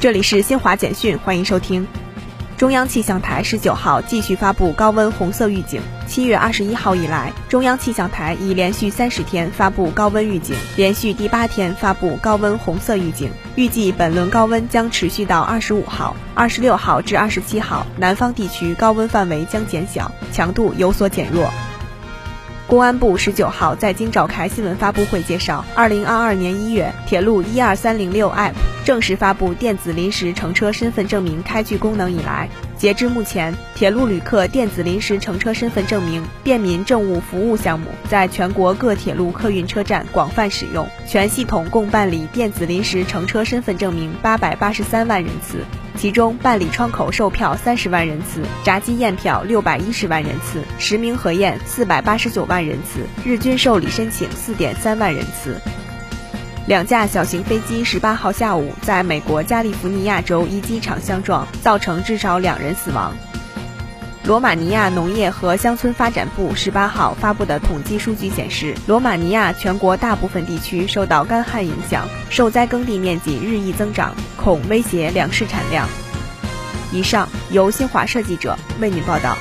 这里是新华简讯，欢迎收听。中央气象台十九号继续发布高温红色预警。七月二十一号以来，中央气象台已连续三十天发布高温预警，连续第八天发布高温红色预警。预计本轮高温将持续到二十五号、二十六号至二十七号，南方地区高温范围将减小，强度有所减弱。公安部十九号在京召开新闻发布会，介绍，二零二二年一月，铁路一二三零六 App 正式发布电子临时乘车身份证明开具功能以来，截至目前，铁路旅客电子临时乘车身份证明便民政务服务项目在全国各铁路客运车站广泛使用，全系统共办理电子临时乘车身份证明八百八十三万人次。其中办理窗口售票三十万人次，闸机验票六百一十万人次，实名核验四百八十九万人次，日均受理申请四点三万人次。两架小型飞机十八号下午在美国加利福尼亚州一机场相撞，造成至少两人死亡。罗马尼亚农业和乡村发展部十八号发布的统计数据显示，罗马尼亚全国大部分地区受到干旱影响，受灾耕地面积日益增长，恐威胁粮食产量。以上由新华社记者为您报道。